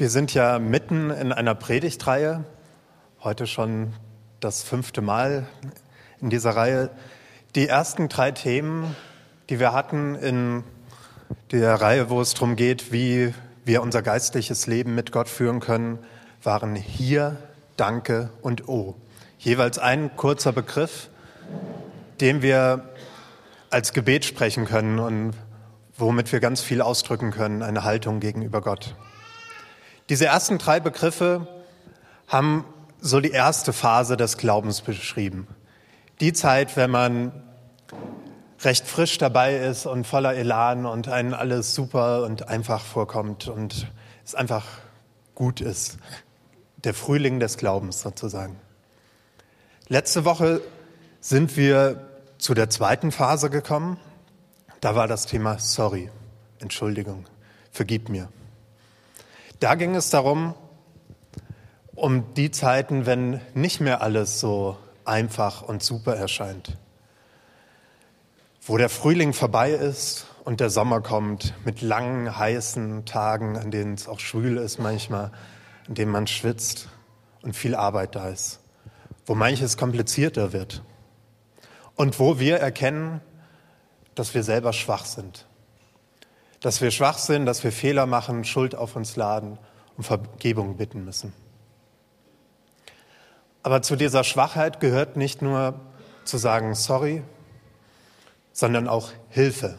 Wir sind ja mitten in einer Predigtreihe, heute schon das fünfte Mal in dieser Reihe. Die ersten drei Themen, die wir hatten in der Reihe, wo es darum geht, wie wir unser geistliches Leben mit Gott führen können, waren hier, Danke und O. Jeweils ein kurzer Begriff, den wir als Gebet sprechen können und womit wir ganz viel ausdrücken können, eine Haltung gegenüber Gott. Diese ersten drei Begriffe haben so die erste Phase des Glaubens beschrieben. Die Zeit, wenn man recht frisch dabei ist und voller Elan und einen alles super und einfach vorkommt und es einfach gut ist. Der Frühling des Glaubens sozusagen. Letzte Woche sind wir zu der zweiten Phase gekommen. Da war das Thema Sorry, Entschuldigung, vergib mir. Da ging es darum, um die Zeiten, wenn nicht mehr alles so einfach und super erscheint. Wo der Frühling vorbei ist und der Sommer kommt mit langen, heißen Tagen, an denen es auch schwül ist manchmal, an denen man schwitzt und viel Arbeit da ist. Wo manches komplizierter wird. Und wo wir erkennen, dass wir selber schwach sind dass wir schwach sind, dass wir Fehler machen, Schuld auf uns laden und Vergebung bitten müssen. Aber zu dieser Schwachheit gehört nicht nur zu sagen sorry, sondern auch Hilfe.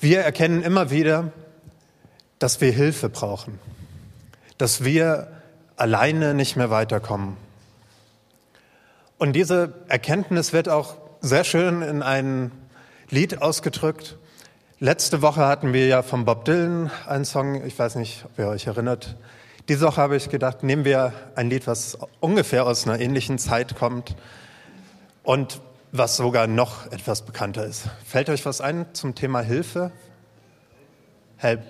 Wir erkennen immer wieder, dass wir Hilfe brauchen, dass wir alleine nicht mehr weiterkommen. Und diese Erkenntnis wird auch sehr schön in einen Lied ausgedrückt. Letzte Woche hatten wir ja von Bob Dylan einen Song, ich weiß nicht, ob ihr euch erinnert. Diese Woche habe ich gedacht, nehmen wir ein Lied, was ungefähr aus einer ähnlichen Zeit kommt und was sogar noch etwas bekannter ist. Fällt euch was ein zum Thema Hilfe? Help,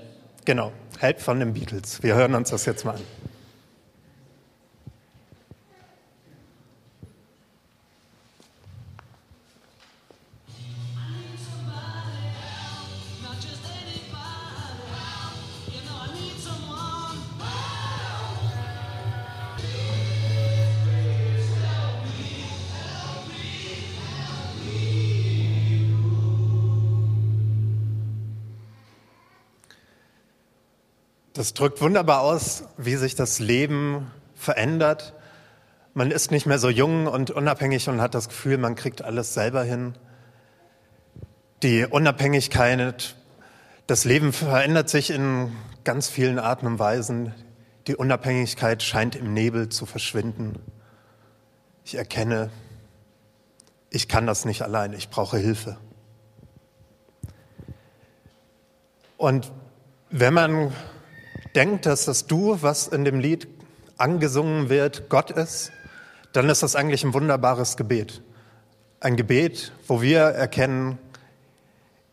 genau, Help von den Beatles. Wir hören uns das jetzt mal an. Das drückt wunderbar aus, wie sich das Leben verändert. Man ist nicht mehr so jung und unabhängig und hat das Gefühl, man kriegt alles selber hin. Die Unabhängigkeit, das Leben verändert sich in ganz vielen Arten und Weisen. Die Unabhängigkeit scheint im Nebel zu verschwinden. Ich erkenne, ich kann das nicht allein, ich brauche Hilfe. Und wenn man denkt, dass das Du, was in dem Lied angesungen wird, Gott ist, dann ist das eigentlich ein wunderbares Gebet. Ein Gebet, wo wir erkennen,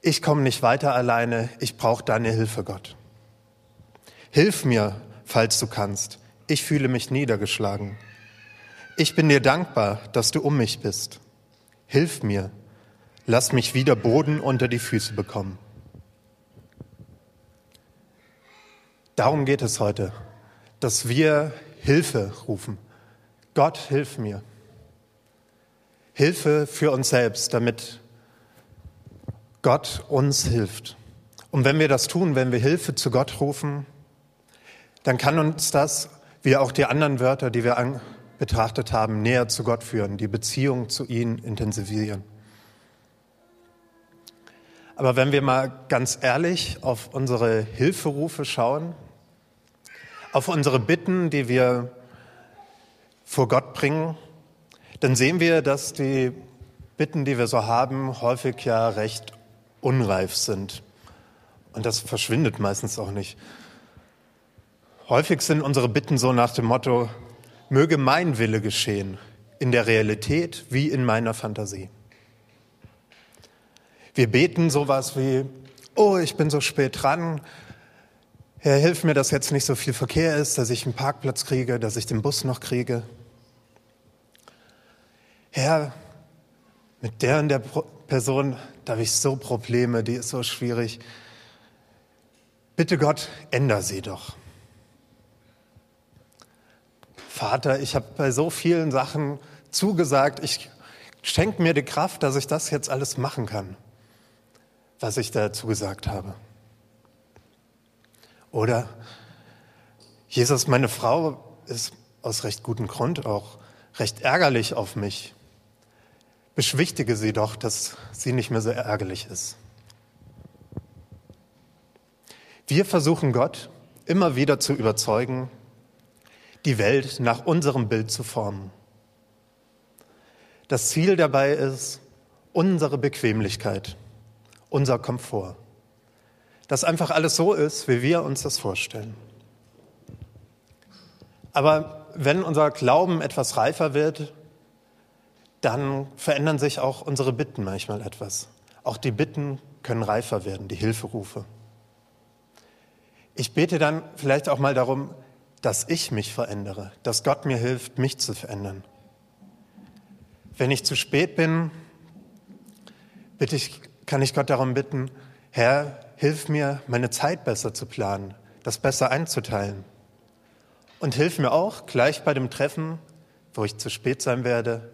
ich komme nicht weiter alleine, ich brauche deine Hilfe, Gott. Hilf mir, falls du kannst. Ich fühle mich niedergeschlagen. Ich bin dir dankbar, dass du um mich bist. Hilf mir. Lass mich wieder Boden unter die Füße bekommen. Darum geht es heute, dass wir Hilfe rufen. Gott, hilf mir. Hilfe für uns selbst, damit Gott uns hilft. Und wenn wir das tun, wenn wir Hilfe zu Gott rufen, dann kann uns das, wie auch die anderen Wörter, die wir betrachtet haben, näher zu Gott führen, die Beziehung zu ihm intensivieren. Aber wenn wir mal ganz ehrlich auf unsere Hilferufe schauen, auf unsere Bitten, die wir vor Gott bringen, dann sehen wir, dass die Bitten, die wir so haben, häufig ja recht unreif sind. Und das verschwindet meistens auch nicht. Häufig sind unsere Bitten so nach dem Motto, möge mein Wille geschehen, in der Realität wie in meiner Fantasie. Wir beten sowas wie, oh, ich bin so spät dran, Herr, hilf mir, dass jetzt nicht so viel Verkehr ist, dass ich einen Parkplatz kriege, dass ich den Bus noch kriege. Herr, mit der und der Person, da habe ich so Probleme, die ist so schwierig. Bitte Gott, änder sie doch. Vater, ich habe bei so vielen Sachen zugesagt, ich schenke mir die Kraft, dass ich das jetzt alles machen kann, was ich dazu gesagt habe. Oder Jesus, meine Frau ist aus recht gutem Grund auch recht ärgerlich auf mich. Beschwichtige sie doch, dass sie nicht mehr so ärgerlich ist. Wir versuchen Gott immer wieder zu überzeugen, die Welt nach unserem Bild zu formen. Das Ziel dabei ist unsere Bequemlichkeit, unser Komfort. Dass einfach alles so ist, wie wir uns das vorstellen. Aber wenn unser Glauben etwas reifer wird, dann verändern sich auch unsere Bitten manchmal etwas. Auch die Bitten können reifer werden, die Hilferufe. Ich bete dann vielleicht auch mal darum, dass ich mich verändere, dass Gott mir hilft, mich zu verändern. Wenn ich zu spät bin, bitte ich, kann ich Gott darum bitten, Herr, hilf mir, meine Zeit besser zu planen, das besser einzuteilen. Und hilf mir auch, gleich bei dem Treffen, wo ich zu spät sein werde,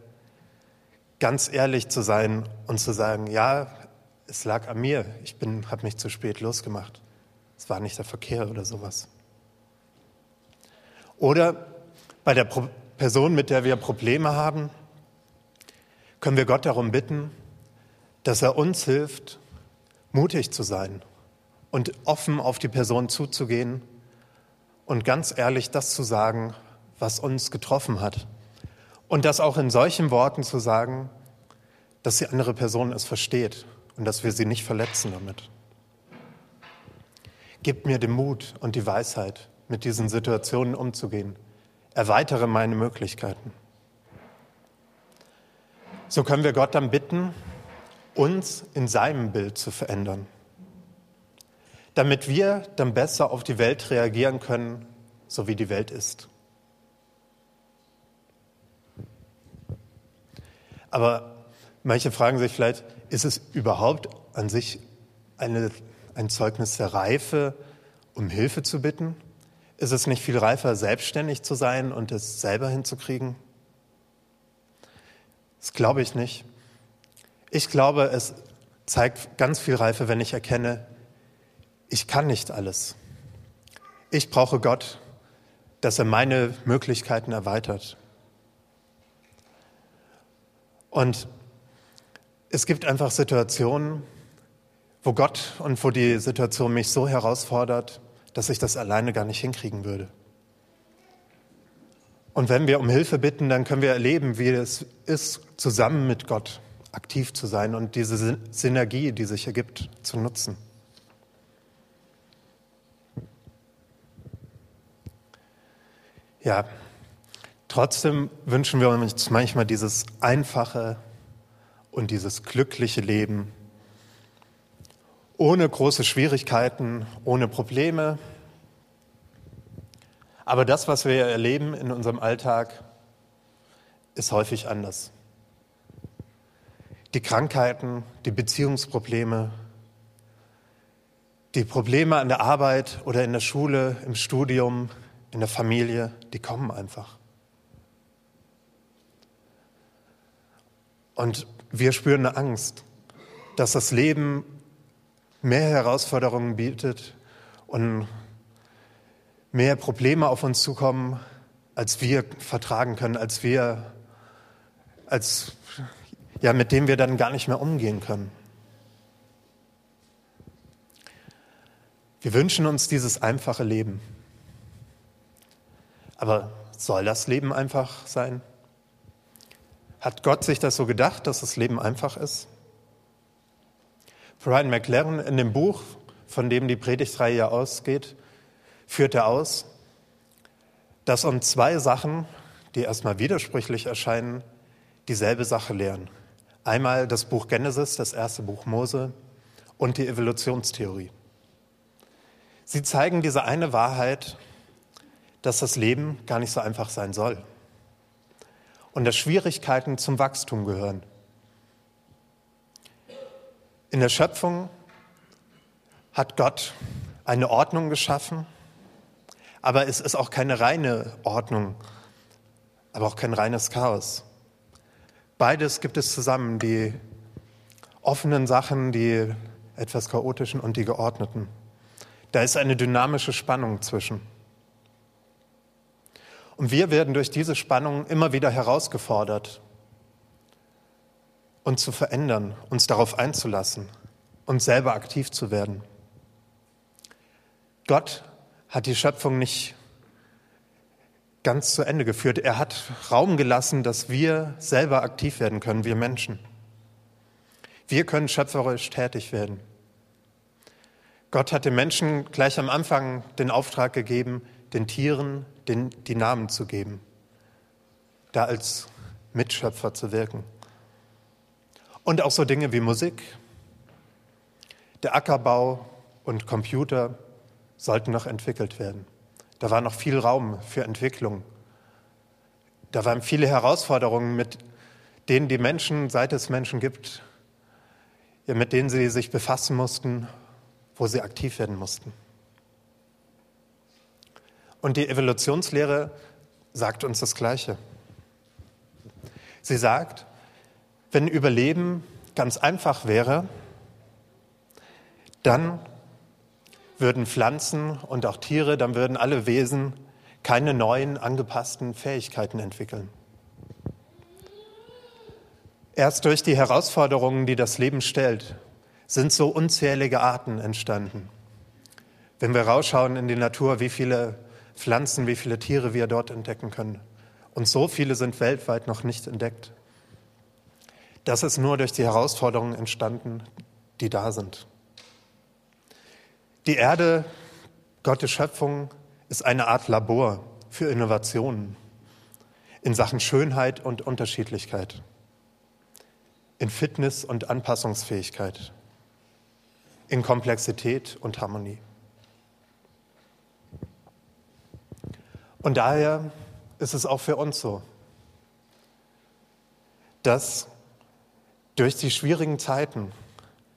ganz ehrlich zu sein und zu sagen, ja, es lag an mir, ich habe mich zu spät losgemacht. Es war nicht der Verkehr oder sowas. Oder bei der Pro Person, mit der wir Probleme haben, können wir Gott darum bitten, dass er uns hilft, mutig zu sein und offen auf die Person zuzugehen und ganz ehrlich das zu sagen, was uns getroffen hat. Und das auch in solchen Worten zu sagen, dass die andere Person es versteht und dass wir sie nicht verletzen damit. Gib mir den Mut und die Weisheit, mit diesen Situationen umzugehen. Erweitere meine Möglichkeiten. So können wir Gott dann bitten, uns in seinem Bild zu verändern, damit wir dann besser auf die Welt reagieren können, so wie die Welt ist. Aber manche fragen sich vielleicht, ist es überhaupt an sich eine, ein Zeugnis der Reife, um Hilfe zu bitten? Ist es nicht viel reifer, selbstständig zu sein und es selber hinzukriegen? Das glaube ich nicht. Ich glaube, es zeigt ganz viel Reife, wenn ich erkenne, ich kann nicht alles. Ich brauche Gott, dass er meine Möglichkeiten erweitert. Und es gibt einfach Situationen, wo Gott und wo die Situation mich so herausfordert, dass ich das alleine gar nicht hinkriegen würde. Und wenn wir um Hilfe bitten, dann können wir erleben, wie es ist, zusammen mit Gott aktiv zu sein und diese Synergie, die sich ergibt, zu nutzen. Ja, trotzdem wünschen wir uns manchmal dieses einfache und dieses glückliche Leben, ohne große Schwierigkeiten, ohne Probleme. Aber das, was wir erleben in unserem Alltag, ist häufig anders. Die Krankheiten, die Beziehungsprobleme, die Probleme an der Arbeit oder in der Schule, im Studium, in der Familie, die kommen einfach. Und wir spüren eine Angst, dass das Leben mehr Herausforderungen bietet und mehr Probleme auf uns zukommen, als wir vertragen können, als wir, als, ja, mit dem wir dann gar nicht mehr umgehen können. Wir wünschen uns dieses einfache Leben. Aber soll das Leben einfach sein? Hat Gott sich das so gedacht, dass das Leben einfach ist? Brian McLaren in dem Buch, von dem die Predigtreihe ja ausgeht, führt er aus, dass um zwei Sachen, die erstmal widersprüchlich erscheinen, dieselbe Sache lehren. Einmal das Buch Genesis, das erste Buch Mose und die Evolutionstheorie. Sie zeigen diese eine Wahrheit, dass das Leben gar nicht so einfach sein soll und dass Schwierigkeiten zum Wachstum gehören. In der Schöpfung hat Gott eine Ordnung geschaffen, aber es ist auch keine reine Ordnung, aber auch kein reines Chaos. Beides gibt es zusammen, die offenen Sachen, die etwas chaotischen und die geordneten. Da ist eine dynamische Spannung zwischen. Und wir werden durch diese Spannung immer wieder herausgefordert, uns zu verändern, uns darauf einzulassen, uns selber aktiv zu werden. Gott hat die Schöpfung nicht ganz zu Ende geführt. Er hat Raum gelassen, dass wir selber aktiv werden können, wir Menschen. Wir können schöpferisch tätig werden. Gott hat den Menschen gleich am Anfang den Auftrag gegeben, den Tieren den, die Namen zu geben, da als Mitschöpfer zu wirken. Und auch so Dinge wie Musik, der Ackerbau und Computer sollten noch entwickelt werden. Da war noch viel Raum für Entwicklung. Da waren viele Herausforderungen, mit denen die Menschen, seit es Menschen gibt, mit denen sie sich befassen mussten, wo sie aktiv werden mussten. Und die Evolutionslehre sagt uns das Gleiche. Sie sagt, wenn Überleben ganz einfach wäre, dann würden Pflanzen und auch Tiere, dann würden alle Wesen keine neuen angepassten Fähigkeiten entwickeln. Erst durch die Herausforderungen, die das Leben stellt, sind so unzählige Arten entstanden. Wenn wir rausschauen in die Natur, wie viele Pflanzen, wie viele Tiere wir dort entdecken können. Und so viele sind weltweit noch nicht entdeckt. Das ist nur durch die Herausforderungen entstanden, die da sind. Die Erde, Gottes Schöpfung, ist eine Art Labor für Innovationen in Sachen Schönheit und Unterschiedlichkeit, in Fitness und Anpassungsfähigkeit, in Komplexität und Harmonie. Und daher ist es auch für uns so, dass durch die schwierigen Zeiten,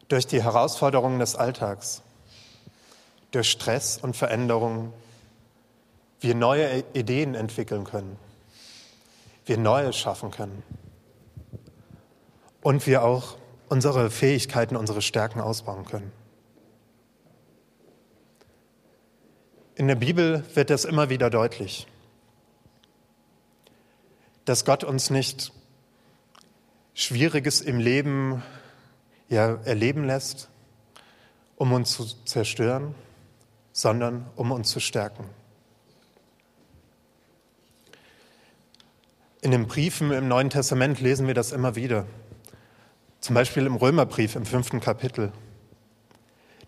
durch die Herausforderungen des Alltags, durch Stress und Veränderungen wir neue Ideen entwickeln können, wir Neues schaffen können und wir auch unsere Fähigkeiten, unsere Stärken ausbauen können. In der Bibel wird das immer wieder deutlich, dass Gott uns nicht Schwieriges im Leben ja, erleben lässt, um uns zu zerstören, sondern um uns zu stärken. In den Briefen im Neuen Testament lesen wir das immer wieder. Zum Beispiel im Römerbrief im fünften Kapitel.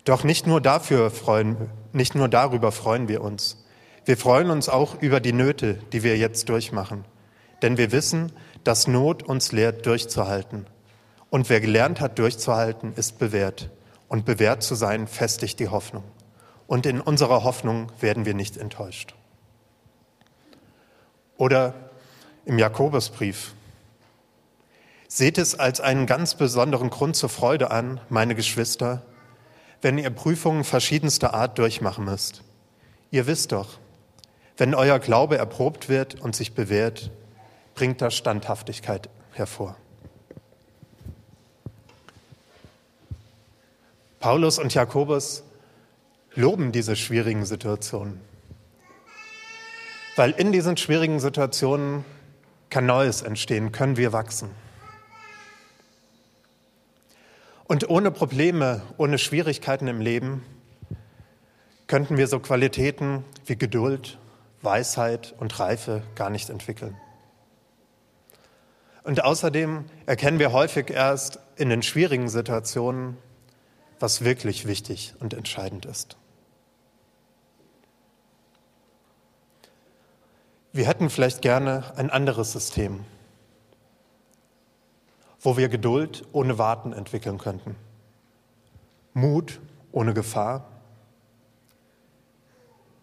Doch nicht nur dafür freuen, nicht nur darüber freuen wir uns. Wir freuen uns auch über die Nöte, die wir jetzt durchmachen. Denn wir wissen, dass Not uns lehrt, durchzuhalten. Und wer gelernt hat, durchzuhalten, ist bewährt. Und bewährt zu sein, festigt die Hoffnung und in unserer Hoffnung werden wir nicht enttäuscht. Oder im Jakobusbrief. Seht es als einen ganz besonderen Grund zur Freude an, meine Geschwister, wenn ihr Prüfungen verschiedenster Art durchmachen müsst. Ihr wisst doch, wenn euer Glaube erprobt wird und sich bewährt, bringt das Standhaftigkeit hervor. Paulus und Jakobus loben diese schwierigen Situationen. Weil in diesen schwierigen Situationen kann Neues entstehen, können wir wachsen. Und ohne Probleme, ohne Schwierigkeiten im Leben könnten wir so Qualitäten wie Geduld, Weisheit und Reife gar nicht entwickeln. Und außerdem erkennen wir häufig erst in den schwierigen Situationen, was wirklich wichtig und entscheidend ist. Wir hätten vielleicht gerne ein anderes System, wo wir Geduld ohne Warten entwickeln könnten, Mut ohne Gefahr,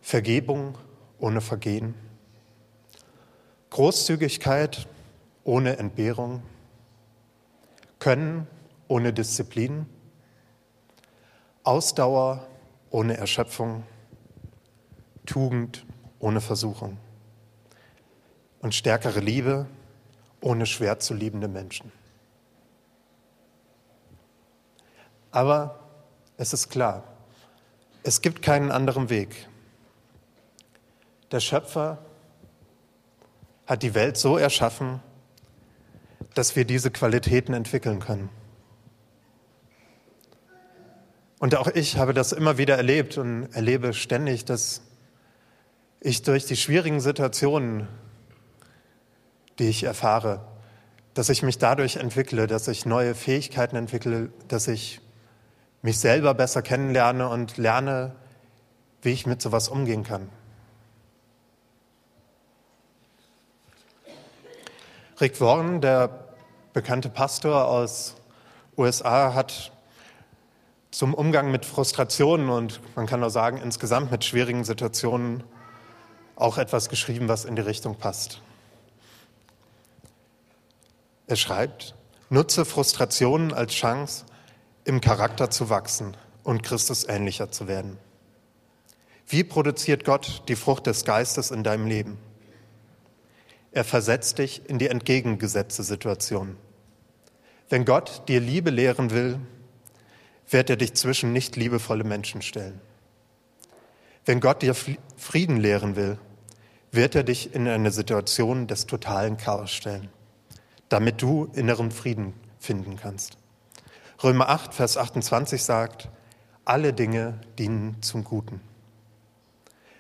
Vergebung ohne Vergehen, Großzügigkeit ohne Entbehrung, Können ohne Disziplin, Ausdauer ohne Erschöpfung, Tugend ohne Versuchung. Und stärkere Liebe ohne schwer zu liebende Menschen. Aber es ist klar, es gibt keinen anderen Weg. Der Schöpfer hat die Welt so erschaffen, dass wir diese Qualitäten entwickeln können. Und auch ich habe das immer wieder erlebt und erlebe ständig, dass ich durch die schwierigen Situationen, die ich erfahre, dass ich mich dadurch entwickle, dass ich neue Fähigkeiten entwickle, dass ich mich selber besser kennenlerne und lerne, wie ich mit sowas umgehen kann. Rick Warren, der bekannte Pastor aus USA, hat zum Umgang mit Frustrationen und man kann auch sagen insgesamt mit schwierigen Situationen auch etwas geschrieben, was in die Richtung passt. Er schreibt, nutze Frustrationen als Chance, im Charakter zu wachsen und Christus ähnlicher zu werden. Wie produziert Gott die Frucht des Geistes in deinem Leben? Er versetzt dich in die entgegengesetzte Situation. Wenn Gott dir Liebe lehren will, wird er dich zwischen nicht liebevolle Menschen stellen. Wenn Gott dir Frieden lehren will, wird er dich in eine Situation des totalen Chaos stellen, damit du inneren Frieden finden kannst. Römer 8, Vers 28 sagt, alle Dinge dienen zum Guten.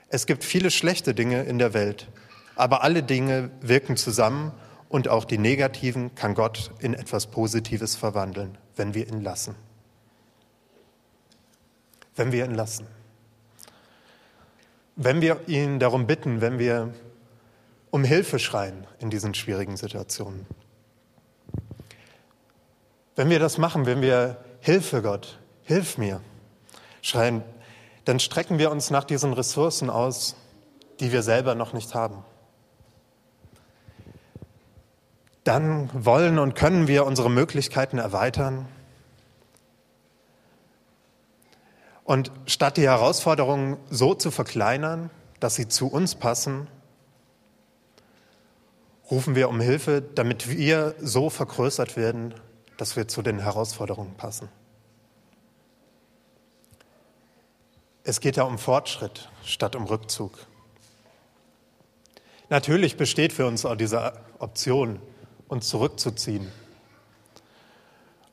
Es gibt viele schlechte Dinge in der Welt, aber alle Dinge wirken zusammen und auch die negativen kann Gott in etwas Positives verwandeln, wenn wir ihn lassen. Wenn wir ihn lassen. Wenn wir ihn darum bitten, wenn wir um Hilfe schreien in diesen schwierigen Situationen. Wenn wir das machen, wenn wir Hilfe Gott, hilf mir schreien, dann strecken wir uns nach diesen Ressourcen aus, die wir selber noch nicht haben. Dann wollen und können wir unsere Möglichkeiten erweitern Und statt die Herausforderungen so zu verkleinern, dass sie zu uns passen, rufen wir um Hilfe, damit wir so vergrößert werden, dass wir zu den Herausforderungen passen. Es geht ja um Fortschritt statt um Rückzug. Natürlich besteht für uns auch diese Option, uns zurückzuziehen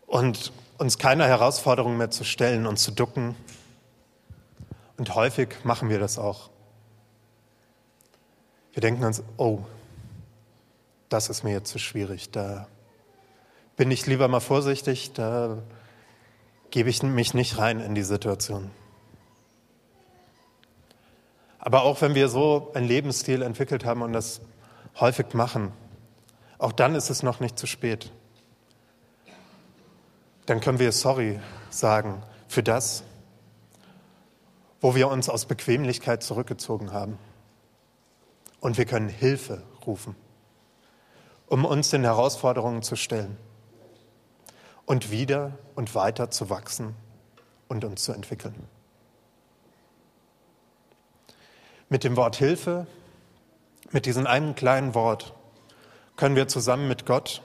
und uns keiner Herausforderung mehr zu stellen und zu ducken und häufig machen wir das auch. Wir denken uns, oh, das ist mir jetzt zu schwierig, da bin ich lieber mal vorsichtig, da gebe ich mich nicht rein in die Situation. Aber auch wenn wir so einen Lebensstil entwickelt haben und das häufig machen, auch dann ist es noch nicht zu spät. Dann können wir sorry sagen für das, wo wir uns aus Bequemlichkeit zurückgezogen haben. Und wir können Hilfe rufen, um uns den Herausforderungen zu stellen und wieder und weiter zu wachsen und uns zu entwickeln. Mit dem Wort Hilfe, mit diesem einen kleinen Wort, können wir zusammen mit Gott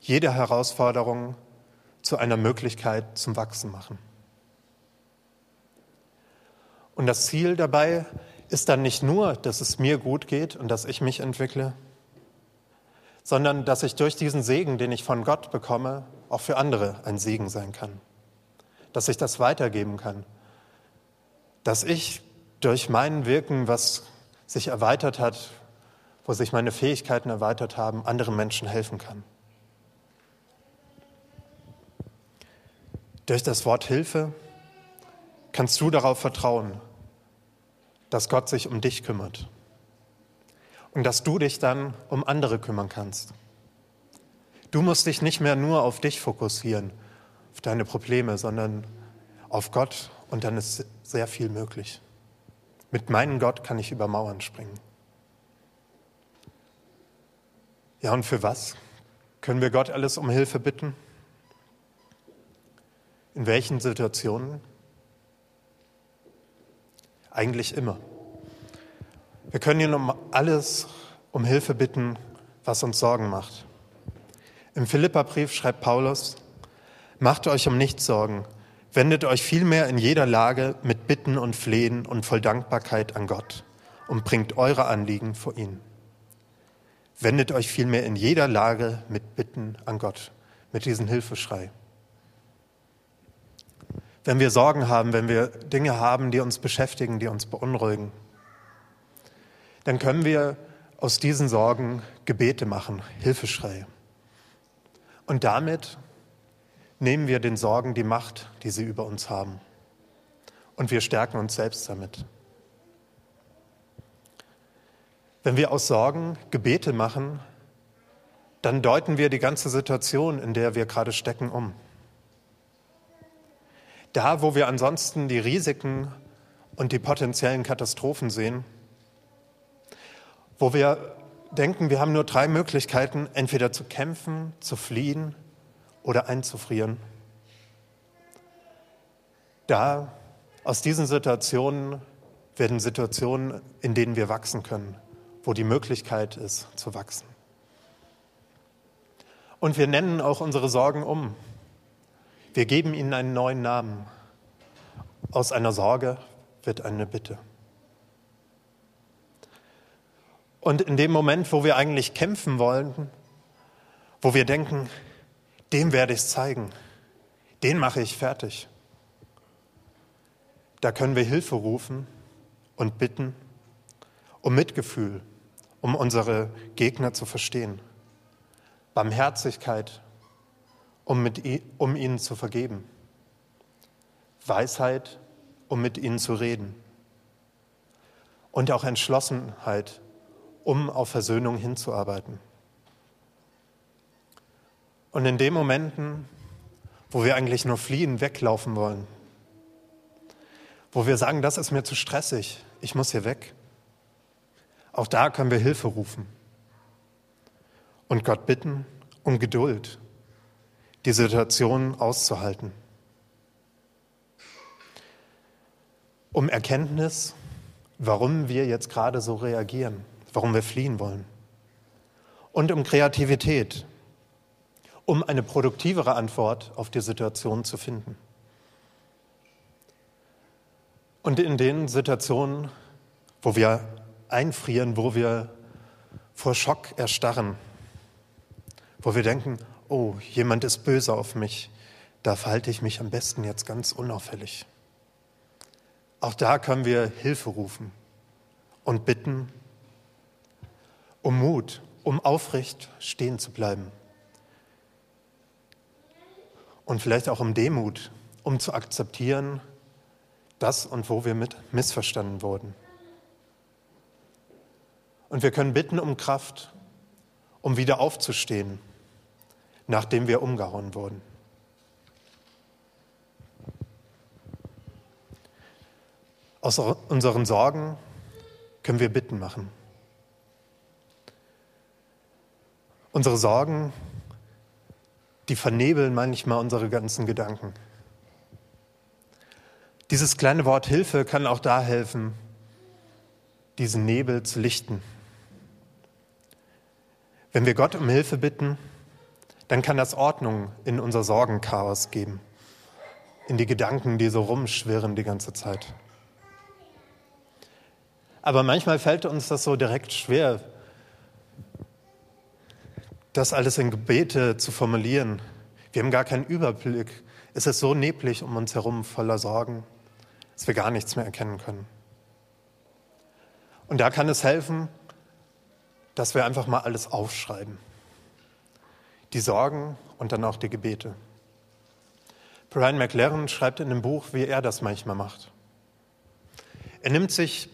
jede Herausforderung zu einer Möglichkeit zum Wachsen machen. Und das Ziel dabei ist dann nicht nur, dass es mir gut geht und dass ich mich entwickle, sondern dass ich durch diesen Segen, den ich von Gott bekomme, auch für andere ein Segen sein kann. Dass ich das weitergeben kann. Dass ich durch mein Wirken, was sich erweitert hat, wo sich meine Fähigkeiten erweitert haben, anderen Menschen helfen kann. Durch das Wort Hilfe kannst du darauf vertrauen, dass Gott sich um dich kümmert und dass du dich dann um andere kümmern kannst. Du musst dich nicht mehr nur auf dich fokussieren, auf deine Probleme, sondern auf Gott und dann ist sehr viel möglich. Mit meinem Gott kann ich über Mauern springen. Ja, und für was können wir Gott alles um Hilfe bitten? In welchen Situationen? eigentlich immer. Wir können ihn um alles um Hilfe bitten, was uns Sorgen macht. Im Philipperbrief schreibt Paulus, macht euch um nichts Sorgen, wendet euch vielmehr in jeder Lage mit Bitten und Flehen und voll Dankbarkeit an Gott und bringt eure Anliegen vor ihn. Wendet euch vielmehr in jeder Lage mit Bitten an Gott, mit diesem Hilfeschrei. Wenn wir Sorgen haben, wenn wir Dinge haben, die uns beschäftigen, die uns beunruhigen, dann können wir aus diesen Sorgen Gebete machen, Hilfeschreie. Und damit nehmen wir den Sorgen die Macht, die sie über uns haben. Und wir stärken uns selbst damit. Wenn wir aus Sorgen Gebete machen, dann deuten wir die ganze Situation, in der wir gerade stecken, um. Da, wo wir ansonsten die Risiken und die potenziellen Katastrophen sehen, wo wir denken, wir haben nur drei Möglichkeiten, entweder zu kämpfen, zu fliehen oder einzufrieren. Da, aus diesen Situationen werden Situationen, in denen wir wachsen können, wo die Möglichkeit ist, zu wachsen. Und wir nennen auch unsere Sorgen um. Wir geben ihnen einen neuen Namen. Aus einer Sorge wird eine Bitte. Und in dem Moment, wo wir eigentlich kämpfen wollen, wo wir denken, dem werde ich es zeigen, den mache ich fertig, da können wir Hilfe rufen und bitten um Mitgefühl, um unsere Gegner zu verstehen, Barmherzigkeit, um, mit, um ihnen zu vergeben, Weisheit, um mit ihnen zu reden und auch Entschlossenheit, um auf Versöhnung hinzuarbeiten. Und in den Momenten, wo wir eigentlich nur fliehen, weglaufen wollen, wo wir sagen, das ist mir zu stressig, ich muss hier weg, auch da können wir Hilfe rufen und Gott bitten um Geduld, die Situation auszuhalten, um Erkenntnis, warum wir jetzt gerade so reagieren warum wir fliehen wollen. Und um Kreativität, um eine produktivere Antwort auf die Situation zu finden. Und in den Situationen, wo wir einfrieren, wo wir vor Schock erstarren, wo wir denken, oh, jemand ist böse auf mich, da verhalte ich mich am besten jetzt ganz unauffällig. Auch da können wir Hilfe rufen und bitten, um Mut, um aufrecht stehen zu bleiben. Und vielleicht auch um Demut, um zu akzeptieren, dass und wo wir mit missverstanden wurden. Und wir können bitten um Kraft, um wieder aufzustehen, nachdem wir umgehauen wurden. Aus unseren Sorgen können wir Bitten machen. Unsere Sorgen, die vernebeln manchmal unsere ganzen Gedanken. Dieses kleine Wort Hilfe kann auch da helfen, diesen Nebel zu lichten. Wenn wir Gott um Hilfe bitten, dann kann das Ordnung in unser Sorgenchaos geben, in die Gedanken, die so rumschwirren die ganze Zeit. Aber manchmal fällt uns das so direkt schwer, das alles in Gebete zu formulieren. Wir haben gar keinen Überblick. Es ist so neblig um uns herum voller Sorgen, dass wir gar nichts mehr erkennen können. Und da kann es helfen, dass wir einfach mal alles aufschreiben. Die Sorgen und dann auch die Gebete. Brian McLaren schreibt in dem Buch, wie er das manchmal macht. Er nimmt sich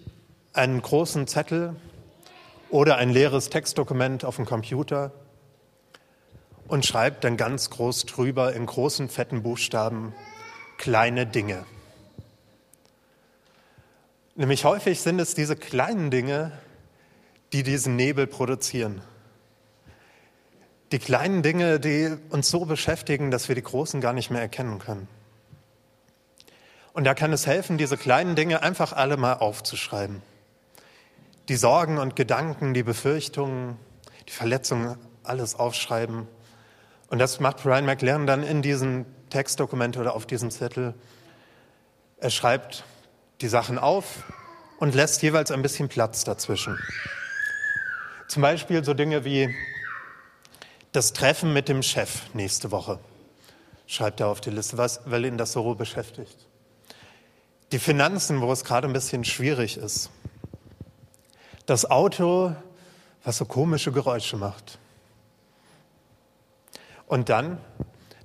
einen großen Zettel oder ein leeres Textdokument auf dem Computer und schreibt dann ganz groß drüber in großen, fetten Buchstaben kleine Dinge. Nämlich häufig sind es diese kleinen Dinge, die diesen Nebel produzieren. Die kleinen Dinge, die uns so beschäftigen, dass wir die großen gar nicht mehr erkennen können. Und da kann es helfen, diese kleinen Dinge einfach alle mal aufzuschreiben. Die Sorgen und Gedanken, die Befürchtungen, die Verletzungen, alles aufschreiben. Und das macht Brian McLaren dann in diesem Textdokument oder auf diesem Zettel. Er schreibt die Sachen auf und lässt jeweils ein bisschen Platz dazwischen. Zum Beispiel so Dinge wie das Treffen mit dem Chef nächste Woche, schreibt er auf die Liste, was, weil ihn das so beschäftigt. Die Finanzen, wo es gerade ein bisschen schwierig ist. Das Auto, was so komische Geräusche macht. Und dann,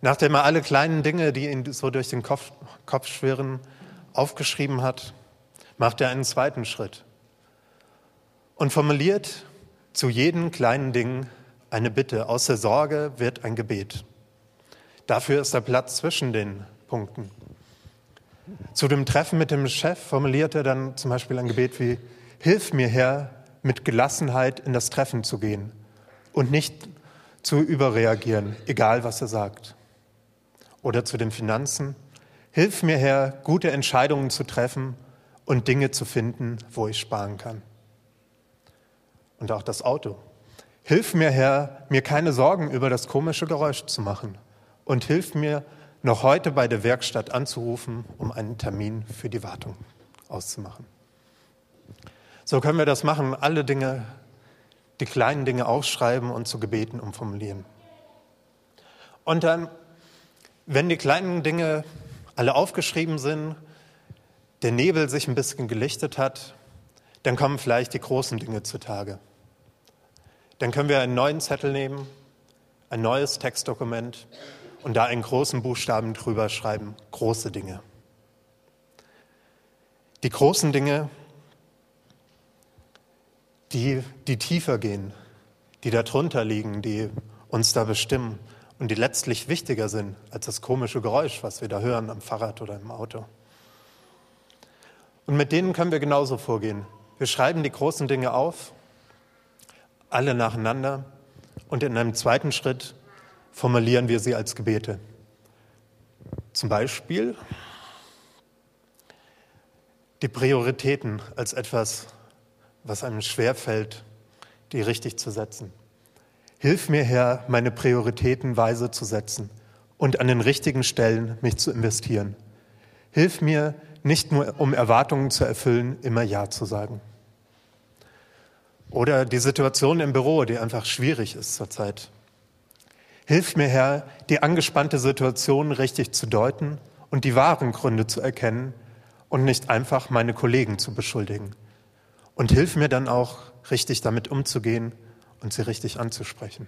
nachdem er alle kleinen Dinge, die ihn so durch den Kopf, Kopf schwirren, aufgeschrieben hat, macht er einen zweiten Schritt und formuliert zu jedem kleinen Ding eine Bitte. Aus der Sorge wird ein Gebet. Dafür ist der Platz zwischen den Punkten. Zu dem Treffen mit dem Chef formuliert er dann zum Beispiel ein Gebet wie, Hilf mir, Herr, mit Gelassenheit in das Treffen zu gehen und nicht zu überreagieren, egal was er sagt. Oder zu den Finanzen, Hilf mir, Herr, gute Entscheidungen zu treffen und Dinge zu finden, wo ich sparen kann. Und auch das Auto. Hilf mir, Herr, mir keine Sorgen über das komische Geräusch zu machen. Und hilf mir, noch heute bei der Werkstatt anzurufen, um einen Termin für die Wartung auszumachen. So können wir das machen, alle Dinge, die kleinen Dinge aufschreiben und zu Gebeten umformulieren. Und dann, wenn die kleinen Dinge alle aufgeschrieben sind, der Nebel sich ein bisschen gelichtet hat, dann kommen vielleicht die großen Dinge zutage. Dann können wir einen neuen Zettel nehmen, ein neues Textdokument und da einen großen Buchstaben drüber schreiben, große Dinge. Die großen Dinge, die, die tiefer gehen, die darunter liegen, die uns da bestimmen und die letztlich wichtiger sind als das komische Geräusch, was wir da hören am Fahrrad oder im Auto. Und mit denen können wir genauso vorgehen. Wir schreiben die großen Dinge auf, alle nacheinander, und in einem zweiten Schritt formulieren wir sie als Gebete. Zum Beispiel die Prioritäten als etwas, was einem schwerfällt, die richtig zu setzen. Hilf mir, Herr, meine Prioritäten weise zu setzen und an den richtigen Stellen mich zu investieren. Hilf mir, nicht nur um Erwartungen zu erfüllen, immer Ja zu sagen. Oder die Situation im Büro, die einfach schwierig ist zurzeit. Hilf mir, Herr, die angespannte Situation richtig zu deuten und die wahren Gründe zu erkennen und nicht einfach meine Kollegen zu beschuldigen. Und hilf mir dann auch, richtig damit umzugehen und sie richtig anzusprechen.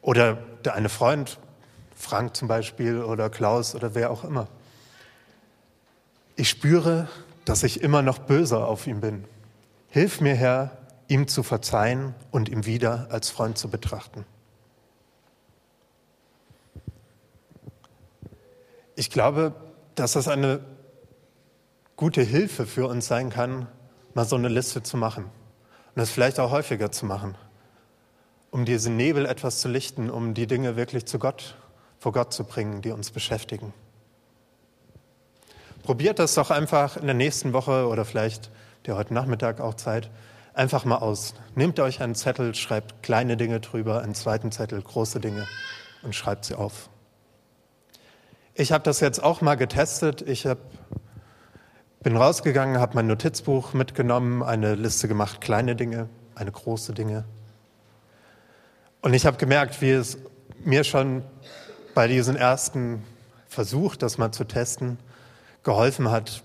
Oder der eine Freund, Frank zum Beispiel oder Klaus oder wer auch immer. Ich spüre, dass ich immer noch böser auf ihn bin. Hilf mir, Herr, ihm zu verzeihen und ihn wieder als Freund zu betrachten. Ich glaube, dass das eine gute Hilfe für uns sein kann, mal so eine Liste zu machen und das vielleicht auch häufiger zu machen, um diesen Nebel etwas zu lichten, um die Dinge wirklich zu Gott, vor Gott zu bringen, die uns beschäftigen. Probiert das doch einfach in der nächsten Woche oder vielleicht der heute Nachmittag auch Zeit, einfach mal aus. Nehmt euch einen Zettel, schreibt kleine Dinge drüber, einen zweiten Zettel, große Dinge und schreibt sie auf. Ich habe das jetzt auch mal getestet. Ich hab, bin rausgegangen, habe mein Notizbuch mitgenommen, eine Liste gemacht, kleine Dinge, eine große Dinge. Und ich habe gemerkt, wie es mir schon bei diesem ersten Versuch, das mal zu testen, geholfen hat,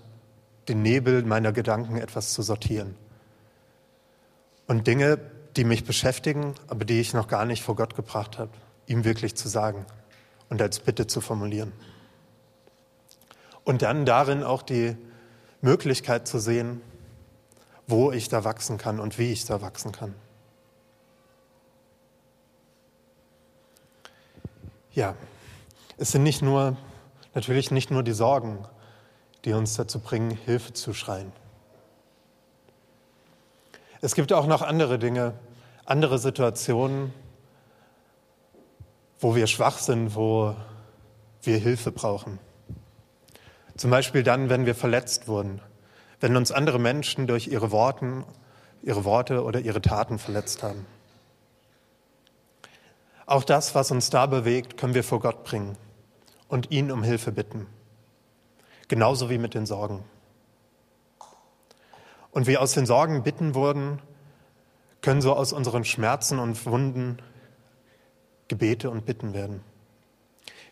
den Nebel meiner Gedanken etwas zu sortieren. Und Dinge, die mich beschäftigen, aber die ich noch gar nicht vor Gott gebracht habe, ihm wirklich zu sagen und als Bitte zu formulieren. Und dann darin auch die Möglichkeit zu sehen, wo ich da wachsen kann und wie ich da wachsen kann. Ja, es sind nicht nur, natürlich nicht nur die Sorgen, die uns dazu bringen, Hilfe zu schreien. Es gibt auch noch andere Dinge, andere Situationen, wo wir schwach sind, wo wir Hilfe brauchen. Zum Beispiel dann, wenn wir verletzt wurden, wenn uns andere Menschen durch ihre, Worten, ihre Worte oder ihre Taten verletzt haben. Auch das, was uns da bewegt, können wir vor Gott bringen und ihn um Hilfe bitten. Genauso wie mit den Sorgen. Und wie aus den Sorgen bitten wurden, können so aus unseren Schmerzen und Wunden Gebete und Bitten werden.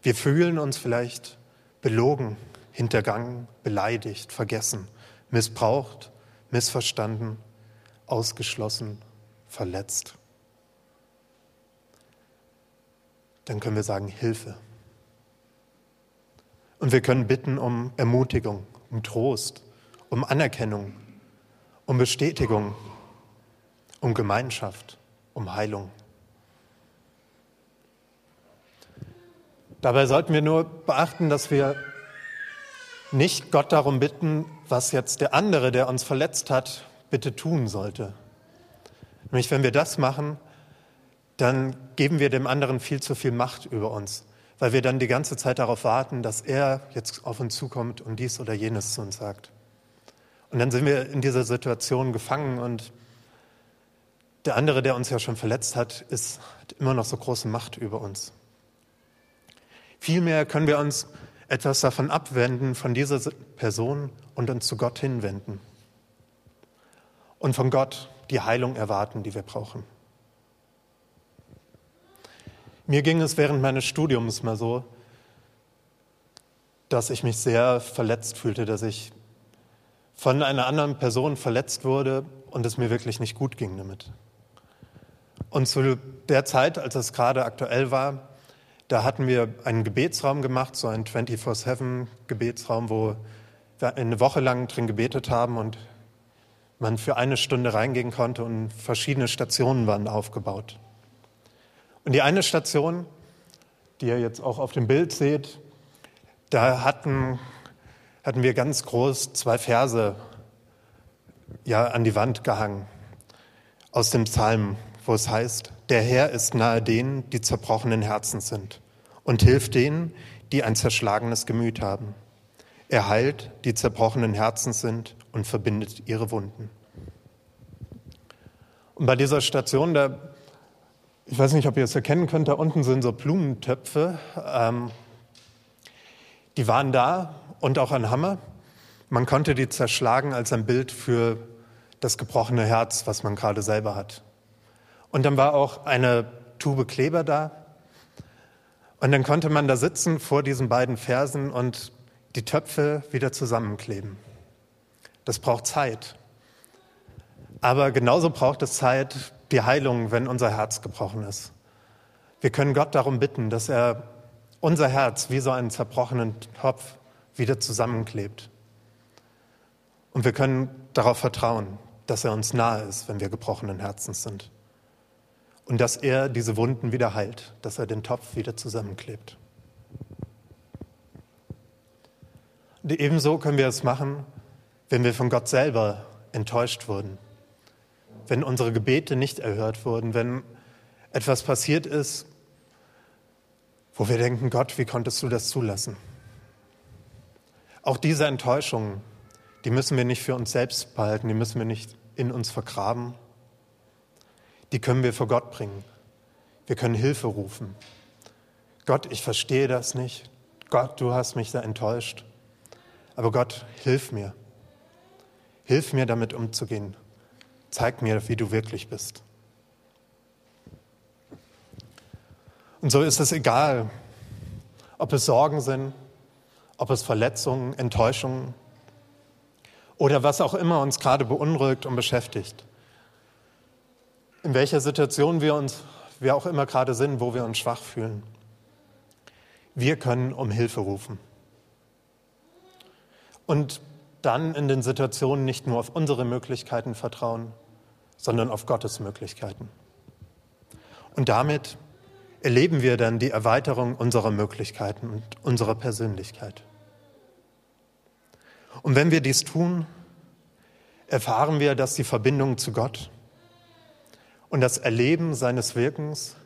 Wir fühlen uns vielleicht belogen, hintergangen, beleidigt, vergessen, missbraucht, missverstanden, ausgeschlossen, verletzt. Dann können wir sagen Hilfe. Und wir können bitten um Ermutigung, um Trost, um Anerkennung, um Bestätigung, um Gemeinschaft, um Heilung. Dabei sollten wir nur beachten, dass wir nicht Gott darum bitten, was jetzt der andere, der uns verletzt hat, bitte tun sollte. Nämlich, wenn wir das machen, dann geben wir dem anderen viel zu viel Macht über uns, weil wir dann die ganze Zeit darauf warten, dass er jetzt auf uns zukommt und dies oder jenes zu uns sagt. Und dann sind wir in dieser Situation gefangen und der andere, der uns ja schon verletzt hat, ist, hat immer noch so große Macht über uns. Vielmehr können wir uns etwas davon abwenden, von dieser Person und uns zu Gott hinwenden. Und von Gott die Heilung erwarten, die wir brauchen. Mir ging es während meines Studiums mal so, dass ich mich sehr verletzt fühlte, dass ich von einer anderen Person verletzt wurde und es mir wirklich nicht gut ging damit. Und zu der Zeit, als es gerade aktuell war, da hatten wir einen Gebetsraum gemacht, so einen 24-7-Gebetsraum, wo wir eine Woche lang drin gebetet haben und man für eine Stunde reingehen konnte und verschiedene Stationen waren aufgebaut. Und die eine Station, die ihr jetzt auch auf dem Bild seht, da hatten, hatten wir ganz groß zwei Verse ja, an die Wand gehangen aus dem Psalm, wo es heißt, der Herr ist nahe denen, die zerbrochenen Herzen sind und hilft denen, die ein zerschlagenes Gemüt haben. Er heilt, die zerbrochenen Herzen sind und verbindet ihre Wunden. Und bei dieser Station, da, ich weiß nicht, ob ihr es erkennen könnt, da unten sind so Blumentöpfe. Ähm, die waren da und auch ein Hammer. Man konnte die zerschlagen als ein Bild für das gebrochene Herz, was man gerade selber hat. Und dann war auch eine Tube Kleber da. Und dann konnte man da sitzen vor diesen beiden Versen und die Töpfe wieder zusammenkleben. Das braucht Zeit. Aber genauso braucht es Zeit, die Heilung, wenn unser Herz gebrochen ist. Wir können Gott darum bitten, dass er unser Herz wie so einen zerbrochenen Topf wieder zusammenklebt. Und wir können darauf vertrauen, dass er uns nahe ist, wenn wir gebrochenen Herzens sind und dass er diese Wunden wieder heilt, dass er den Topf wieder zusammenklebt. Und ebenso können wir es machen, wenn wir von Gott selber enttäuscht wurden, wenn unsere Gebete nicht erhört wurden, wenn etwas passiert ist, wo wir denken, Gott, wie konntest du das zulassen? Auch diese Enttäuschungen, die müssen wir nicht für uns selbst behalten, die müssen wir nicht in uns vergraben, die können wir vor Gott bringen. Wir können Hilfe rufen. Gott, ich verstehe das nicht. Gott, du hast mich da enttäuscht. Aber Gott, hilf mir. Hilf mir damit umzugehen. Zeig mir, wie du wirklich bist. Und so ist es egal, ob es Sorgen sind, ob es Verletzungen, Enttäuschungen oder was auch immer uns gerade beunruhigt und beschäftigt in welcher Situation wir uns, wir auch immer gerade sind, wo wir uns schwach fühlen. Wir können um Hilfe rufen. Und dann in den Situationen nicht nur auf unsere Möglichkeiten vertrauen, sondern auf Gottes Möglichkeiten. Und damit erleben wir dann die Erweiterung unserer Möglichkeiten und unserer Persönlichkeit. Und wenn wir dies tun, erfahren wir, dass die Verbindung zu Gott und das Erleben seines Wirkens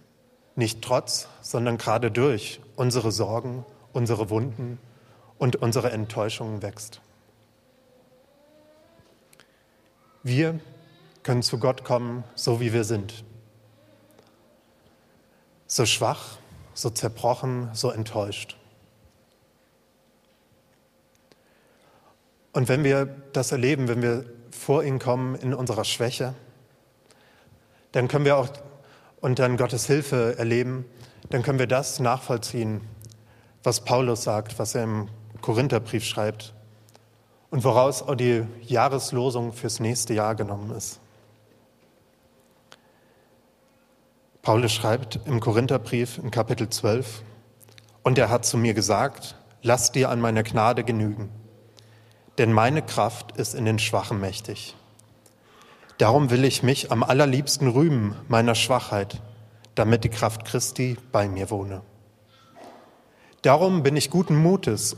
nicht trotz, sondern gerade durch unsere Sorgen, unsere Wunden und unsere Enttäuschung wächst. Wir können zu Gott kommen, so wie wir sind. So schwach, so zerbrochen, so enttäuscht. Und wenn wir das erleben, wenn wir vor ihn kommen in unserer Schwäche, dann können wir auch und dann Gottes Hilfe erleben, dann können wir das nachvollziehen, was Paulus sagt, was er im Korintherbrief schreibt und woraus auch die Jahreslosung fürs nächste Jahr genommen ist. Paulus schreibt im Korintherbrief in Kapitel 12, und er hat zu mir gesagt, lass dir an meiner Gnade genügen denn meine Kraft ist in den Schwachen mächtig. Darum will ich mich am allerliebsten rühmen meiner Schwachheit, damit die Kraft Christi bei mir wohne. Darum bin ich guten Mutes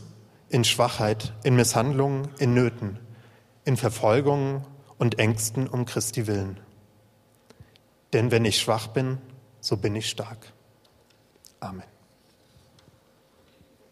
in Schwachheit, in Misshandlungen, in Nöten, in Verfolgungen und Ängsten um Christi willen. Denn wenn ich schwach bin, so bin ich stark. Amen.